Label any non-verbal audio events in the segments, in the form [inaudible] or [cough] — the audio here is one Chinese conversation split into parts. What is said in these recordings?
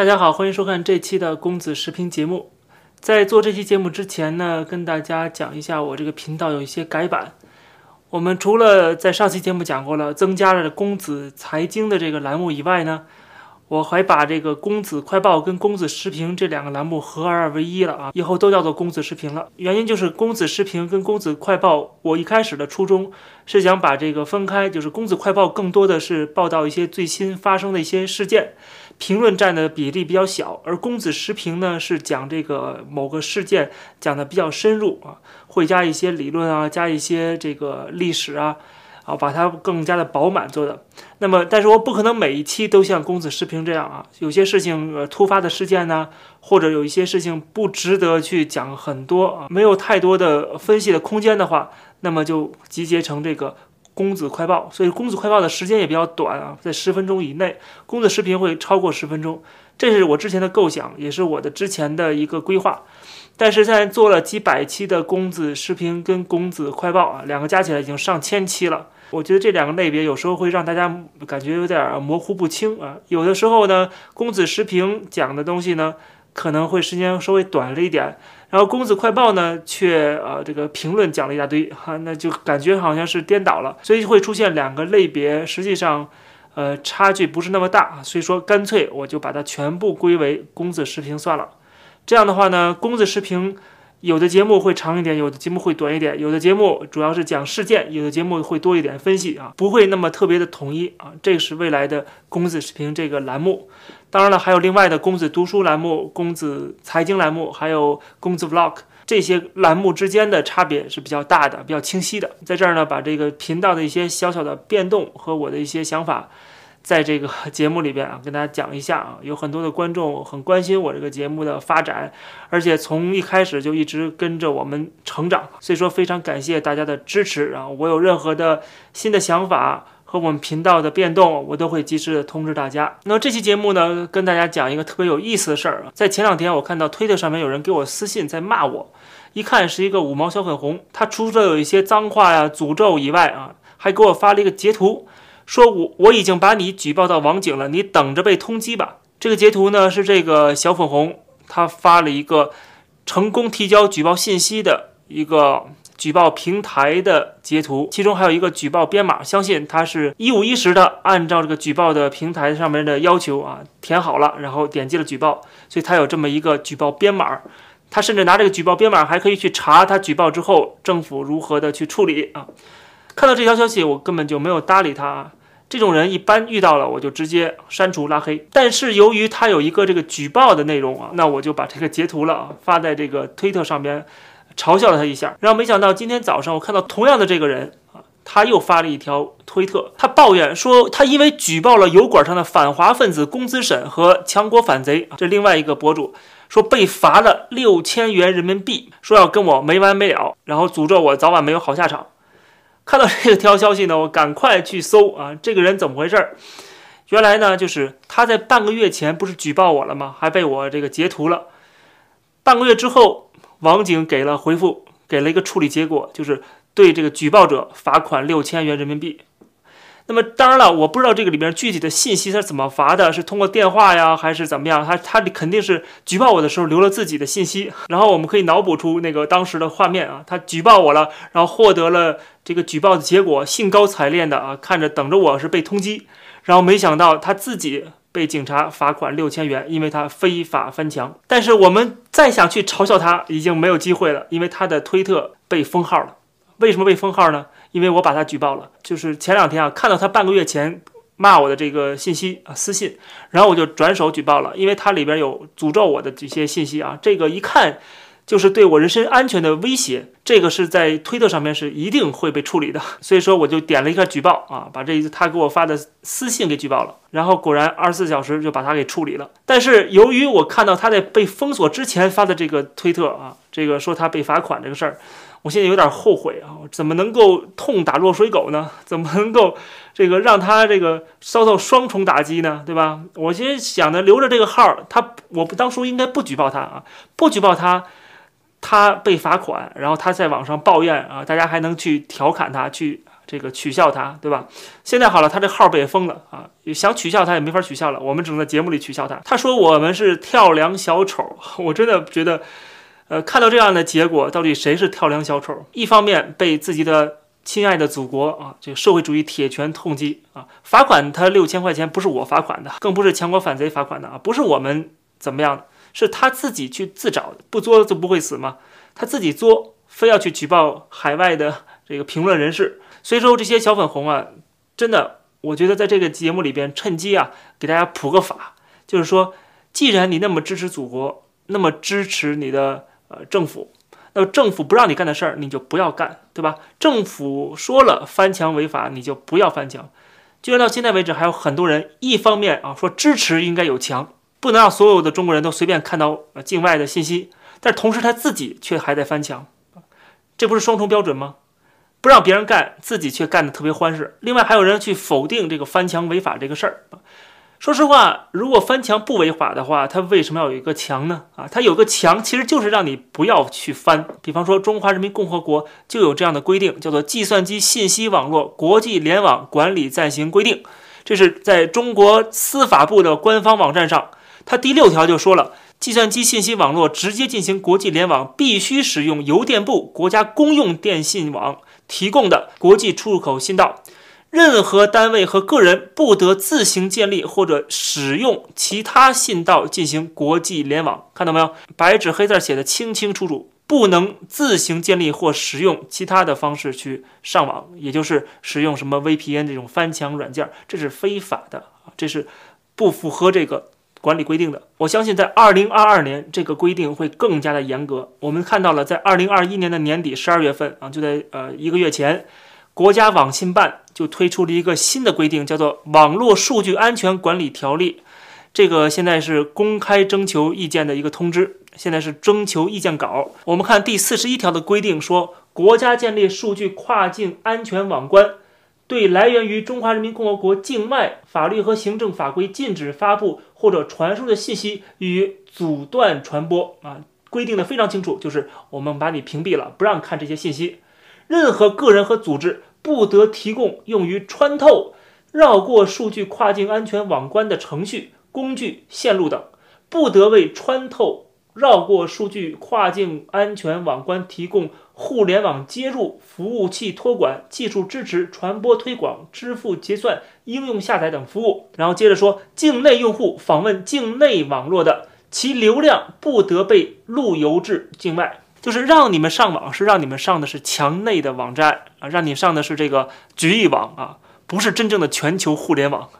大家好，欢迎收看这期的公子视频节目。在做这期节目之前呢，跟大家讲一下我这个频道有一些改版。我们除了在上期节目讲过了，增加了公子财经的这个栏目以外呢。我还把这个公子快报跟公子时评这两个栏目合二为一了啊，以后都叫做公子时评了。原因就是公子时评跟公子快报，我一开始的初衷是想把这个分开，就是公子快报更多的是报道一些最新发生的一些事件，评论占的比例比较小，而公子时评呢是讲这个某个事件讲的比较深入啊，会加一些理论啊，加一些这个历史啊。啊，把它更加的饱满做的。那么，但是我不可能每一期都像公子时评这样啊，有些事情呃突发的事件呢，或者有一些事情不值得去讲很多啊，没有太多的分析的空间的话，那么就集结成这个公子快报。所以公子快报的时间也比较短啊，在十分钟以内。公子视频会超过十分钟，这是我之前的构想，也是我的之前的一个规划。但是现在做了几百期的公子视频跟公子快报啊，两个加起来已经上千期了。我觉得这两个类别有时候会让大家感觉有点模糊不清啊。有的时候呢，公子视频讲的东西呢，可能会时间稍微短了一点，然后公子快报呢，却呃这个评论讲了一大堆哈，那就感觉好像是颠倒了，所以会出现两个类别，实际上呃差距不是那么大，所以说干脆我就把它全部归为公子时评算了。这样的话呢，公子时评有的节目会长一点，有的节目会短一点，有的节目主要是讲事件，有的节目会多一点分析啊，不会那么特别的统一啊。这是未来的公子视频这个栏目。当然了，还有另外的公子读书栏目、公子财经栏目，还有公子 vlog 这些栏目之间的差别是比较大的、比较清晰的。在这儿呢，把这个频道的一些小小的变动和我的一些想法。在这个节目里边啊，跟大家讲一下啊，[laughs] 有很多的观众很关心我这个节目的发展，而且从一开始就一直跟着我们成长，所以说非常感谢大家的支持啊！我有任何的新的想法和我们频道的变动，我都会及时的通知大家。那么这期节目呢，跟大家讲一个特别有意思的事儿啊，在前两天我看到推特上面有人给我私信在骂我，一看是一个五毛小粉红，他除了有一些脏话呀、诅咒以外啊，还给我发了一个截图。说我我已经把你举报到网警了，你等着被通缉吧。这个截图呢是这个小粉红他发了一个成功提交举报信息的一个举报平台的截图，其中还有一个举报编码，相信他是一五一十的按照这个举报的平台上面的要求啊填好了，然后点击了举报，所以他有这么一个举报编码。他甚至拿这个举报编码还可以去查他举报之后政府如何的去处理啊。看到这条消息，我根本就没有搭理他。这种人一般遇到了，我就直接删除拉黑。但是由于他有一个这个举报的内容啊，那我就把这个截图了啊，发在这个推特上边，嘲笑了他一下。然后没想到今天早上我看到同样的这个人啊，他又发了一条推特，他抱怨说他因为举报了油管上的反华分子工资审和强国反贼，这另外一个博主说被罚了六千元人民币，说要跟我没完没了，然后诅咒我早晚没有好下场。看到这条消息呢，[laughs] 我赶快去搜啊，这个人怎么回事？原来呢，就是他在半个月前不是举报我了吗？还被我这个截图了。半个月之后，网警给了回复，给了一个处理结果，就是对这个举报者罚款六千元人民币。那么当然了，我不知道这个里面具体的信息他怎么罚的，是通过电话呀，还是怎么样？他他肯定是举报我的时候留了自己的信息，[laughs] 然后我们可以脑补出那个当时的画面啊，他举报我了，然后获得了这个举报的结果，兴高采烈的啊，看着等着我是被通缉，然后没想到他自己被警察罚款六千元，因为他非法翻墙。但是我们再想去嘲笑他，已经没有机会了，因为他的推特被封号了。为什么被封号呢？因为我把他举报了，就是前两天啊，看到他半个月前骂我的这个信息啊私信，然后我就转手举报了，因为他里边有诅咒我的这些信息啊，这个一看就是对我人身安全的威胁，这个是在推特上面是一定会被处理的，[laughs] 所以说我就点了一个举报啊，把这一他给我发的私信给举报了，然后果然二十四小时就把他给处理了，但是由于我看到他在被封锁之前发的这个推特啊，这个说他被罚款这个事儿。我现在有点后悔啊！怎么能够痛打落水狗呢？[laughs] 怎么能够这个让他这个遭到双重打击呢？对吧？我其实想着留着这个号，他我当初应该不举报他啊，不举报他，他被罚款，然后他在网上抱怨啊，大家还能去调侃他，去这个取笑他，对吧？现在好了，他这号被封了啊，想取笑他也没法取笑了，我们只能在节目里取笑他。他说我们是跳梁小丑，我真的觉得，呃，看到这样的结果，到底谁是跳梁小丑？一方面被自己的亲爱的祖国啊，这个社会主义铁拳痛击啊，罚款他六千块钱，不是我罚款的，更不是强国反贼罚款的啊，不是我们怎么样的，是他自己去自找的，不作就不会死吗？他自己作，非要去举报海外的 [laughs] 这个评论人士。所以说这些小粉红啊，真的，我觉得在这个节目里边趁机啊，给大家普个法，就是说，既然你那么支持祖国，那么支持你的呃政府，那么政府不让你干的事儿，你就不要干，对吧？政府说了翻墙违法，你就不要翻墙。居然到现在为止，还有很多人一方面啊说支持应该有墙，不能让所有的中国人都随便看到境外的信息，但同时他自己却还在翻墙，这不是双重标准吗？不让别人干，自己却干得特别欢实。另外还有人去否定这个翻墙违法这个事儿。说实话，如果翻墙不违法的话，他为什么要有一个墙呢？啊，他有个墙，其实就是让你不要去翻。比方说，中华人民共和国就有这样的规定，叫做《计算机信息网络国际联网管理暂行规定》，这是在中国司法部的官方网站上，它第六条就说了。计算机信息网络直接进行国际联网，必须使用邮电部国家公用电信网提供的国际出入口信道。任何单位和个人不得自行建立或者使用其他信道进行国际联网。看到没有？白纸黑字写的清清楚楚，不能自行建立或使用其他的方式去上网，也就是使用什么 VPN 这种翻墙软件，这是非法的啊！这是不符合这个。管理规定的，我相信在二零二二年这个规定会更加的严格。我们看到了，在二零二一年的年底十二月份啊，就在呃一个月前，国家网信办就推出了一个新的规定，叫做《网络数据安全管理条例》。这个现在是公开征求意见的一个通知，现在是征求意见稿。我们看第四十一条的规定说，国家建立数据跨境安全网关。对来源于中华人民共和国境外法律和行政法规禁止发布或者传输的信息予以阻断传播啊，规定的非常清楚，就是我们把你屏蔽了，不让看这些信息。任何个人和组织不得提供用于穿透、绕过数据跨境安全网关的程序、工具、线路等，不得为穿透。绕过数据跨境安全网关，提供互联网接入、服务器托管、技术支持、传播推广、支付结算、应用下载等服务。然后接着说，境内用户访问境内网络的，其流量不得被路由至境外。就是让你们上网，是让你们上的是墙内的网站啊，让你上的是这个局域网啊，不是真正的全球互联网。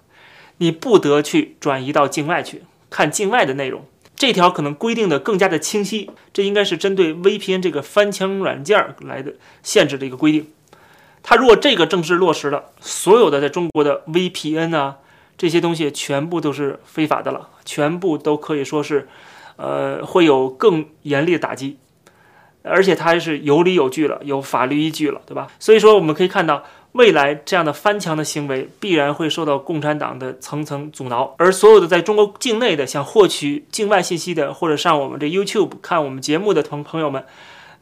你不得去转移到境外去看境外的内容。这条可能规定的更加的清晰，这应该是针对 VPN 这个翻墙软件来的限制的一个规定。它如果这个正式落实了，所有的在中国的 VPN 啊这些东西全部都是非法的了，全部都可以说是，呃，会有更严厉的打击，而且它还是有理有据了，有法律依据了，对吧？所以说我们可以看到。未来这样的翻墙的行为必然会受到共产党的层层阻挠，而所有的在中国境内的想获取境外信息的，或者上我们这 YouTube 看我们节目的朋朋友们，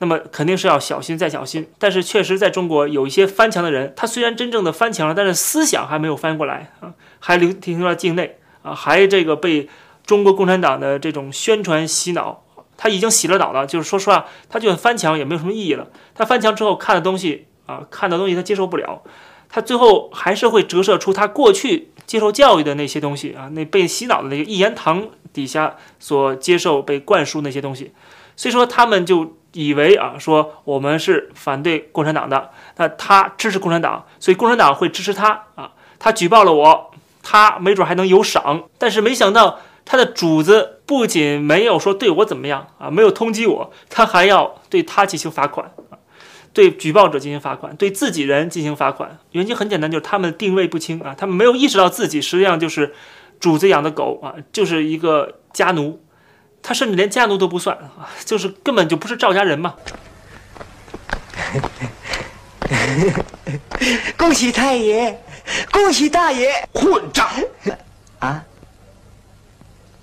那么肯定是要小心再小心。但是确实在中国有一些翻墙的人，他虽然真正的翻墙了，但是思想还没有翻过来啊，还留停留在境内啊，还这个被中国共产党的这种宣传洗脑，他已经洗了脑了。就是说实话，他就算翻墙也没有什么意义了。他翻墙之后看的东西。啊，看到东西他接受不了，他最后还是会折射出他过去接受教育的那些东西啊，那被洗脑的那个一言堂底下所接受被灌输那些东西，所以说他们就以为啊，说我们是反对共产党的，那他支持共产党，所以共产党会支持他啊，他举报了我，他没准还能有赏，但是没想到他的主子不仅没有说对我怎么样啊，没有通缉我，他还要对他进行罚款。对举报者进行罚款，对自己人进行罚款，原因很简单，就是他们定位不清啊，他们没有意识到自己实际上就是主子养的狗啊，就是一个家奴，他甚至连家奴都不算啊，就是根本就不是赵家人嘛。[laughs] 恭喜太爷，恭喜大爷，混账！[laughs] 啊，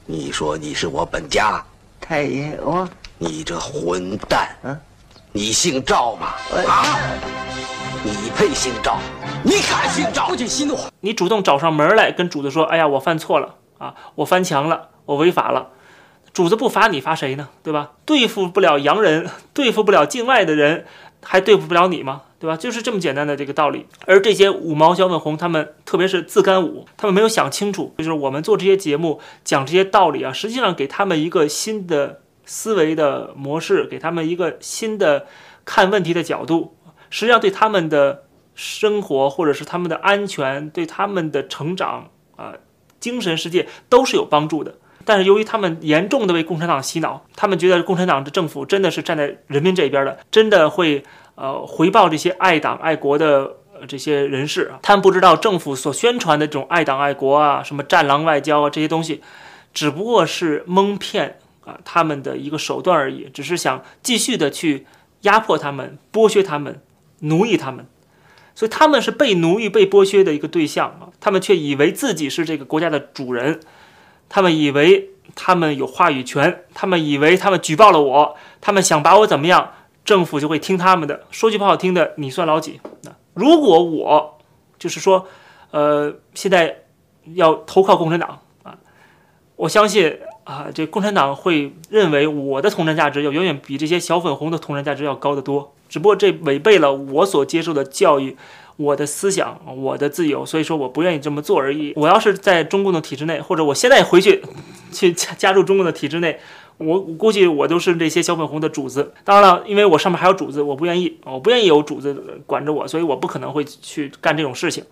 你说你是我本家太爷，我你这混蛋！嗯。你姓赵吗？啊！你配姓赵？你敢姓赵？不仅息怒，你主动找上门来跟主子说：“哎呀，我犯错了啊，我翻墙了，我违法了。”主子不罚你，罚谁呢？对吧？对付不了洋人，[laughs] 对付不了境外的人，还对付不了你吗？对吧？就是这么简单的这个道理。而这些五毛小粉红，他们特别是自干五，他们没有想清楚，就是我们做这些节目讲这些道理啊，实际上给他们一个新的思维的模式，给他们一个新的看问题的角度，实际上对他们的生活或者是他们的安全，对他们的成长啊、精神世界都是有帮助的。但是由于他们严重的为共产党洗脑，他们觉得共产党的政府真的是站在人民这边的，真的会呃回报这些爱党爱国的这些人士。他们不知道政府所宣传的这种爱党爱国啊，什么战狼外交啊这些东西，只不过是蒙骗啊他们的一个手段而已，只是想继续的去压迫他们、剥削他们、奴役他们。所以他们是被奴役、被剥削的一个对象啊，他们却以为自己是这个国家的主人。他们以为他们有话语权，他们以为他们举报了我，他们想把我怎么样，政府就会听他们的。说句不好听的，你算老几？那如果我就是说，呃，现在要投靠共产党啊，我相信啊，这共产党会认为我的统战价值要远远比这些小粉红的统战价值要高得多。只不过这违背了我所接受的教育。我的思想，我的自由，所以说我不愿意这么做而已。我要是在中共的体制内，或者我现在回去去加入中共的体制内，我我估计我都是这些小粉红的主子。当然了，因为我上面还有主子，我不愿意，我不愿意有主子管着我，所以我不可能会去干这种事情。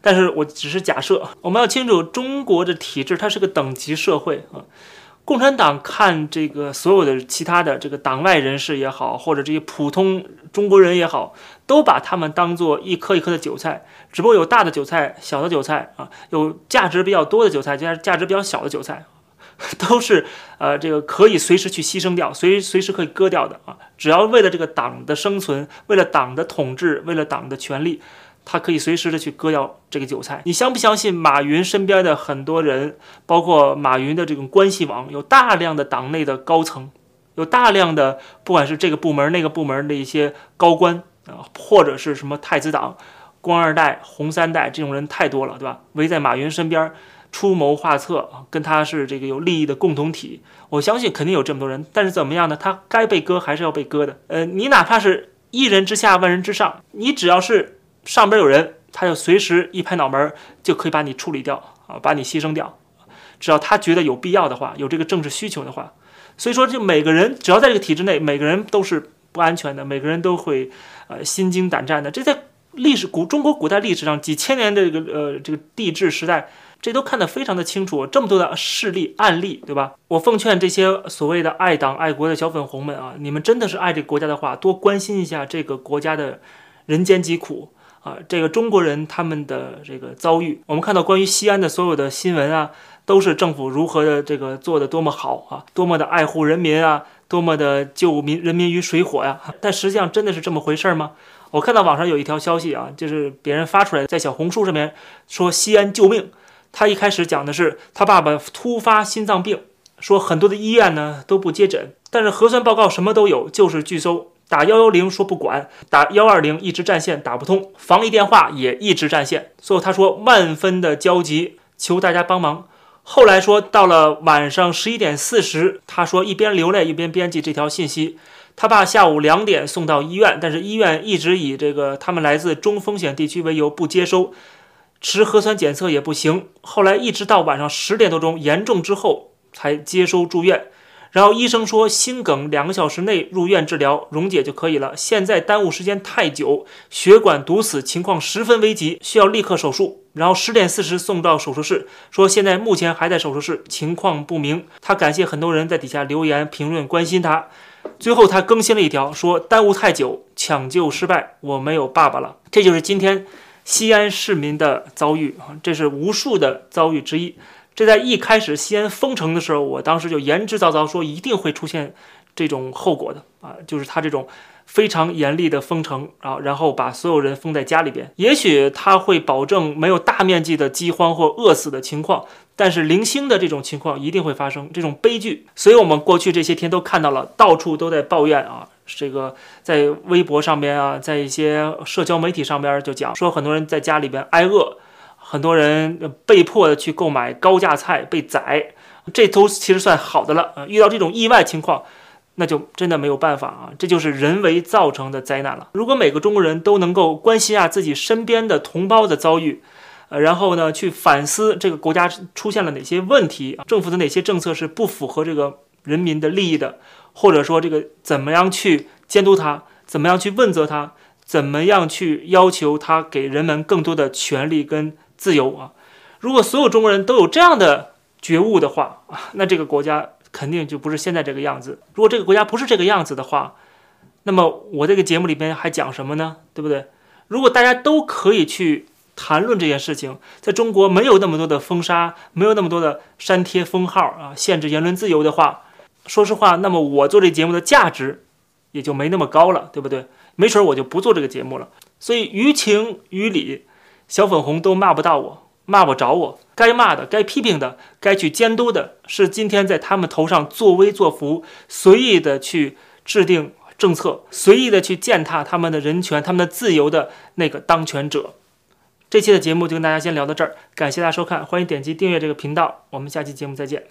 但是我只是假设，我们要清楚，中国的体制它是个等级社会啊。共产党看这个所有的其他的这个党外人士也好，或者这些普通中国人也好，都把他们当做一颗一颗的韭菜。只不过有大的韭菜、小的韭菜啊，有价值比较多的韭菜，就是价值比较小的韭菜，[laughs] 都是呃这个可以随时去牺牲掉，随随时可以割掉的啊。只要为了这个党的生存，为了党的统治，为了党的权利。他可以随时的去割掉这个韭菜。你相不相信？马云身边的很多人，包括马云的这种关系网，有大量的党内的高层，有大量的不管是这个部门那个部门的一些高官啊，或者是什么太子党、官二代、红三代这种人太多了，对吧？围在马云身边出谋划策，跟他是这个有利益的共同体。我相信肯定有这么多人，但是怎么样呢？他该被割还是要被割的。呃，你哪怕是一人之下万人之上，你只要是。上边有人，他就随时一拍脑门就可以把你处理掉啊，把你牺牲掉。只要他觉得有必要的话，有这个政治需求的话，所以说就每个人只要在这个体制内，每个人都是不安全的，每个人都会呃心惊胆战的。这在历史古中国古代历史上几千年的这个呃这个帝制时代，这都看得非常的清楚。这么多的事例案例，对吧？我奉劝这些所谓的爱党爱国的小粉红们啊，你们真的是爱这个国家的话，多关心一下这个国家的人间疾苦。啊，这个中国人他们的这个遭遇，我们看到关于西安的所有的新闻啊，都是政府如何的这个做的多么好啊，多么的爱护人民啊，多么的救民人民于水火呀。[laughs] 但实际上真的是这么回事吗？我看到网上有一条消息啊，就是别人发出来的，在小红书上面说西安救命。他一开始讲的是他爸爸突发心脏病，说很多的医院呢都不接诊，但是核酸报告什么都有，就是拒收。打幺幺零说不管，打幺二零一直占线打不通，防疫电话也一直占线。最后他说万分的焦急，求大家帮忙。后来说到了晚上十一点四十，他说一边流泪一边编辑这条信息。他爸下午两点送到医院，但是医院一直以这个他们来自中风险地区为由不接收，持核酸检测也不行。后来一直到晚上十点多钟严重之后才接收住院。然后医生说心梗两个小时内入院治疗溶解就可以了。现在耽误时间太久，血管堵死，情况十分危急，需要立刻手术。然后十点四十送到手术室，说现在目前还在手术室，情况不明。他感谢很多人在底下留言评论关心他。最后他更新了一条，说耽误太久，抢救失败，我没有爸爸了。这就是今天西安市民的遭遇啊，这是无数的遭遇之一。这在一开始西安封城的时候，我当时就言之凿凿说一定会出现这种后果的啊，就是他这种非常严厉的封城啊，然后把所有人封在家里边。也许他会保证没有大面积的饥荒或饿死的情况，但是零星的这种情况一定会发生，这种悲剧。所以我们过去这些天都看到了，到处都在抱怨啊。这个在微博上边啊，在一些社交媒体上边就讲说，很多人在家里边挨饿，很多人被迫的去购买高价菜被宰，这都其实算好的了。遇到这种意外情况，那就真的没有办法啊，这就是人为造成的灾难了。如果每个中国人都能够关心下自己身边的同胞的遭遇，呃，然后呢，去反思这个国家出现了哪些问题，政府的哪些政策是不符合这个人民的利益的，或者说这个怎么样去监督他，怎么样去问责他，怎么样去要求他给人们更多的权利跟自由啊？如果所有中国人都有这样的觉悟的话啊，那这个国家肯定就不是现在这个样子。如果这个国家不是这个样子的话，那么我这个节目里边还讲什么呢？对不对？如果大家都可以去。谈论这件事情，在中国没有那么多的封杀，没有那么多的删帖封号啊，限制言论自由的话，说实话，那么我做这节目的价值也就没那么高了，对不对？没准我就不做这个节目了。所以于情于理，小粉红都骂不到我，骂不着我。该骂的、该批评的、该去监督的，是今天在他们头上作威作福、随意的去制定政策、随意的去践踏他们的人权、他们的自由的那个当权者。这期的节目就跟大家先聊到这儿，感谢大家收看，欢迎点击订阅这个频道，我们下期节目再见。